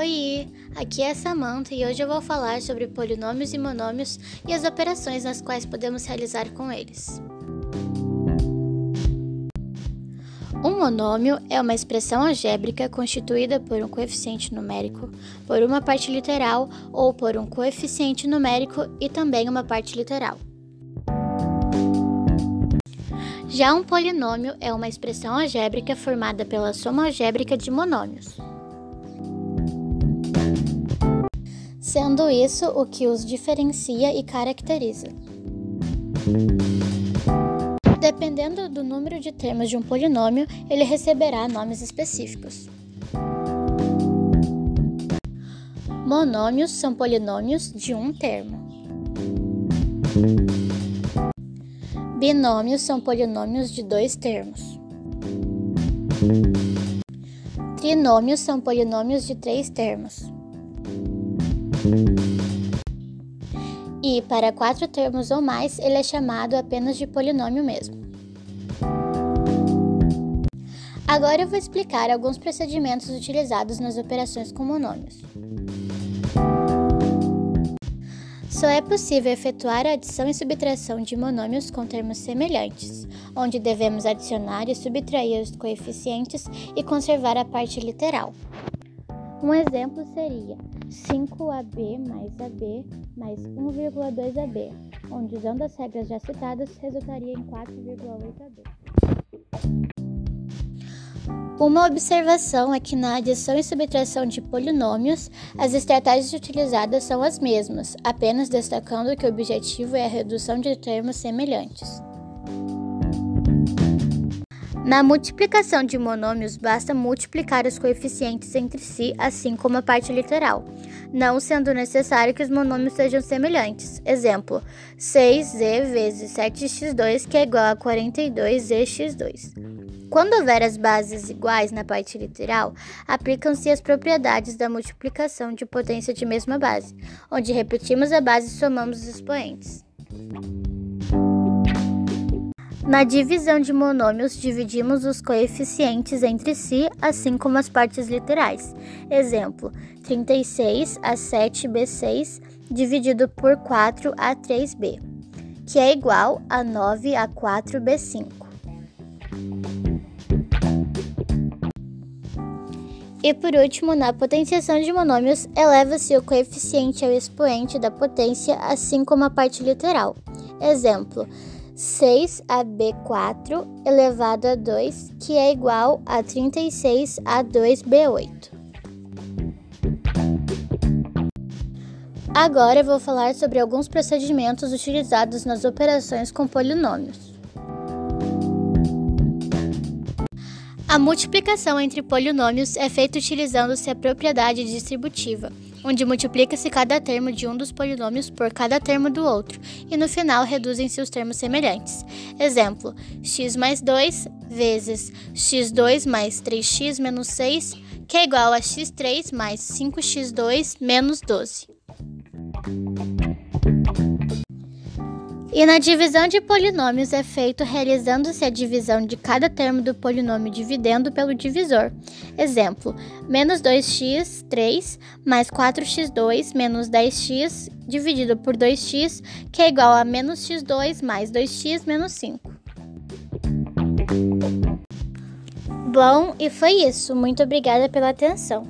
Oi, aqui é Samantha e hoje eu vou falar sobre polinômios e monômios e as operações nas quais podemos realizar com eles. Um monômio é uma expressão algébrica constituída por um coeficiente numérico, por uma parte literal ou por um coeficiente numérico e também uma parte literal. Já um polinômio é uma expressão algébrica formada pela soma algébrica de monômios. Sendo isso o que os diferencia e caracteriza. Dependendo do número de termos de um polinômio, ele receberá nomes específicos. Monômios são polinômios de um termo. Binômios são polinômios de dois termos. Trinômios são polinômios de três termos. E para quatro termos ou mais, ele é chamado apenas de polinômio mesmo. Agora eu vou explicar alguns procedimentos utilizados nas operações com monômios. Só é possível efetuar a adição e subtração de monômios com termos semelhantes, onde devemos adicionar e subtrair os coeficientes e conservar a parte literal. Um exemplo seria 5AB mais AB mais 1,2AB, onde usando as regras já citadas resultaria em 4,8AB. Uma observação é que na adição e subtração de polinômios, as estratégias utilizadas são as mesmas, apenas destacando que o objetivo é a redução de termos semelhantes. Na multiplicação de monômios, basta multiplicar os coeficientes entre si, assim como a parte literal, não sendo necessário que os monômios sejam semelhantes. Exemplo: 6z vezes 7x2, que é igual a 42zx2. Quando houver as bases iguais na parte literal, aplicam-se as propriedades da multiplicação de potência de mesma base, onde repetimos a base e somamos os expoentes. Na divisão de monômios, dividimos os coeficientes entre si, assim como as partes literais. Exemplo: 36 a 7b6 dividido por 4 a 3b, que é igual a 9 a 4b5. E por último, na potenciação de monômios, eleva-se o coeficiente ao expoente da potência, assim como a parte literal. Exemplo: 6ab4 elevado a 2, que é igual a 36 a 2b8. Agora eu vou falar sobre alguns procedimentos utilizados nas operações com polinômios. A multiplicação entre polinômios é feita utilizando-se a propriedade distributiva, onde multiplica-se cada termo de um dos polinômios por cada termo do outro, e no final reduzem-se os termos semelhantes. Exemplo: x mais 2 vezes x2 mais 3x menos 6, que é igual a x3 mais 5x2 menos 12. E na divisão de polinômios é feito realizando-se a divisão de cada termo do polinômio dividendo pelo divisor. Exemplo: menos 2x, 3, mais 4x2 menos 10x dividido por 2x, que é igual a menos x2 mais 2x menos 5. Bom, e foi isso. Muito obrigada pela atenção.